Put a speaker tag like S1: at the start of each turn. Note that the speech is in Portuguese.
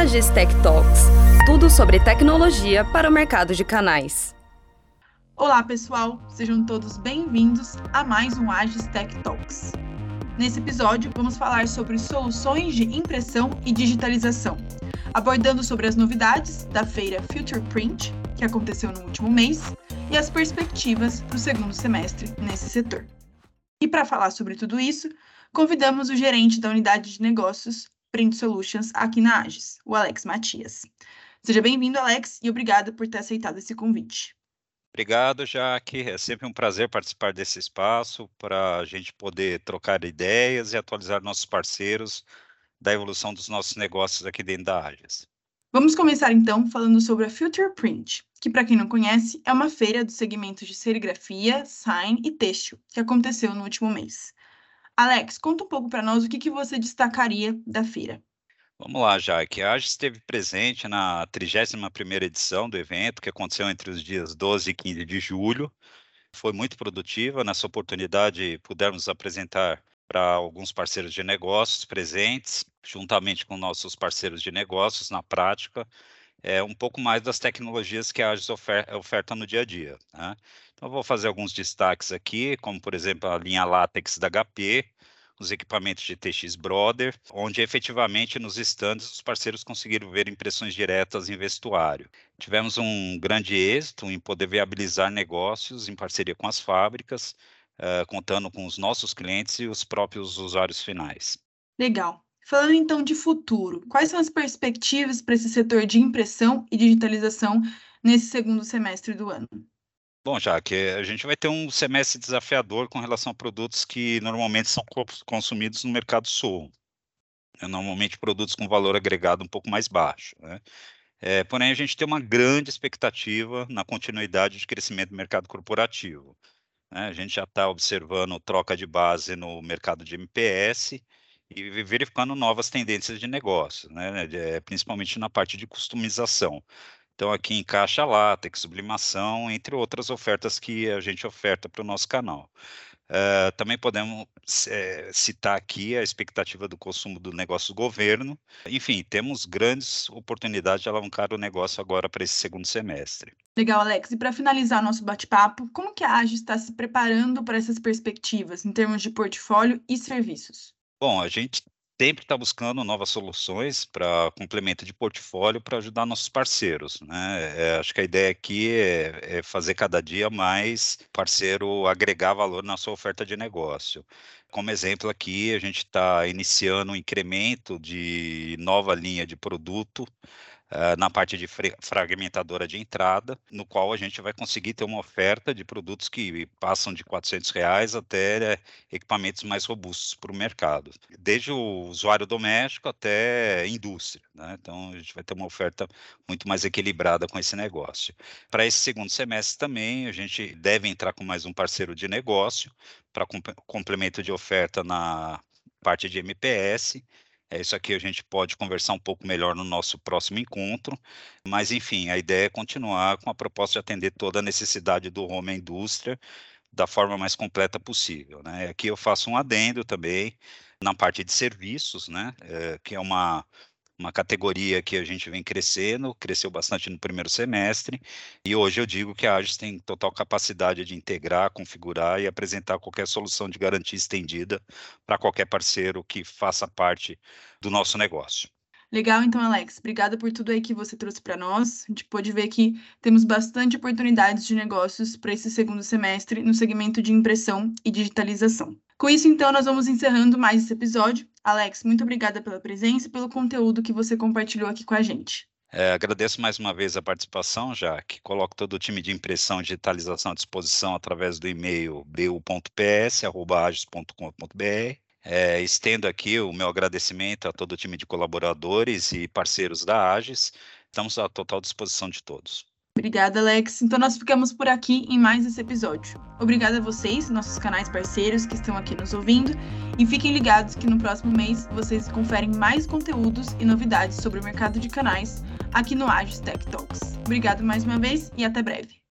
S1: Agis Tech Talks tudo sobre tecnologia para o mercado de canais.
S2: Olá, pessoal, sejam todos bem-vindos a mais um Agis Tech Talks. Nesse episódio, vamos falar sobre soluções de impressão e digitalização, abordando sobre as novidades da feira Future Print, que aconteceu no último mês, e as perspectivas para o segundo semestre nesse setor. E para falar sobre tudo isso, convidamos o gerente da unidade de negócios Print Solutions aqui na Agis, o Alex Matias. Seja bem-vindo, Alex, e obrigada por ter aceitado esse convite.
S3: Obrigado, Jaque. É sempre um prazer participar desse espaço para a gente poder trocar ideias e atualizar nossos parceiros da evolução dos nossos negócios aqui dentro da Agis.
S2: Vamos começar então falando sobre a Future Print, que para quem não conhece é uma feira dos segmentos de serigrafia, sign e têxtil, que aconteceu no último mês. Alex, conta um pouco para nós o que, que você destacaria da feira.
S3: Vamos lá, Jaque. A AGE esteve presente na 31ª edição do evento, que aconteceu entre os dias 12 e 15 de julho. Foi muito produtiva. Nessa oportunidade, pudemos apresentar para alguns parceiros de negócios presentes, juntamente com nossos parceiros de negócios na prática, é, um pouco mais das tecnologias que a AGES oferta, oferta no dia a dia. Né? Então, eu vou fazer alguns destaques aqui, como, por exemplo, a linha Látex da HP, os equipamentos de TX Brother, onde efetivamente nos estandes os parceiros conseguiram ver impressões diretas em vestuário. Tivemos um grande êxito em poder viabilizar negócios em parceria com as fábricas, uh, contando com os nossos clientes e os próprios usuários finais.
S2: Legal. Falando então de futuro, quais são as perspectivas para esse setor de impressão e digitalização nesse segundo semestre do ano?
S3: Bom, já que a gente vai ter um semestre desafiador com relação a produtos que normalmente são consumidos no mercado sul. É, normalmente produtos com valor agregado um pouco mais baixo. Né? É, porém, a gente tem uma grande expectativa na continuidade de crescimento do mercado corporativo. Né? A gente já está observando troca de base no mercado de MPS e verificando novas tendências de negócio, né? principalmente na parte de customização. Então, aqui encaixa látex, sublimação, entre outras ofertas que a gente oferta para o nosso canal. Uh, também podemos é, citar aqui a expectativa do consumo do negócio do governo. Enfim, temos grandes oportunidades de alavancar o negócio agora para esse segundo semestre.
S2: Legal, Alex. E para finalizar nosso bate-papo, como que a AGE está se preparando para essas perspectivas em termos de portfólio e serviços?
S3: Bom, a gente sempre está buscando novas soluções para complemento de portfólio para ajudar nossos parceiros. Né? É, acho que a ideia aqui é, é, fazer cada dia mais parceiro agregar valor na sua oferta de negócio. Como exemplo aqui, a gente está iniciando um incremento de nova linha de produto uh, na parte de fragmentadora de entrada, no qual a gente vai conseguir ter uma oferta de produtos que passam de 400 reais até uh, equipamentos mais robustos para o mercado, desde o usuário doméstico até indústria. Né? Então, a gente vai ter uma oferta muito mais equilibrada com esse negócio. Para esse segundo semestre também, a gente deve entrar com mais um parceiro de negócio para complemento de oferta na parte de MPS é isso aqui a gente pode conversar um pouco melhor no nosso próximo encontro, mas enfim, a ideia é continuar com a proposta de atender toda a necessidade do home indústria da forma mais completa possível. Né? Aqui eu faço um adendo também na parte de serviços, né? É, que é uma uma categoria que a gente vem crescendo, cresceu bastante no primeiro semestre, e hoje eu digo que a Agis tem total capacidade de integrar, configurar e apresentar qualquer solução de garantia estendida para qualquer parceiro que faça parte do nosso negócio.
S2: Legal, então, Alex, obrigada por tudo aí que você trouxe para nós. A gente pode ver que temos bastante oportunidades de negócios para esse segundo semestre no segmento de impressão e digitalização. Com isso, então, nós vamos encerrando mais esse episódio. Alex, muito obrigada pela presença e pelo conteúdo que você compartilhou aqui com a gente.
S3: É, agradeço mais uma vez a participação, já que coloco todo o time de impressão e digitalização à disposição através do e-mail bu.ps.agis.com.br. É, estendo aqui o meu agradecimento a todo o time de colaboradores e parceiros da Agis. Estamos à total disposição de todos.
S2: Obrigada, Alex. Então nós ficamos por aqui em mais esse episódio. Obrigada a vocês, nossos canais parceiros que estão aqui nos ouvindo, e fiquem ligados que no próximo mês vocês conferem mais conteúdos e novidades sobre o mercado de canais aqui no Agis Tech Talks. Obrigado mais uma vez e até breve.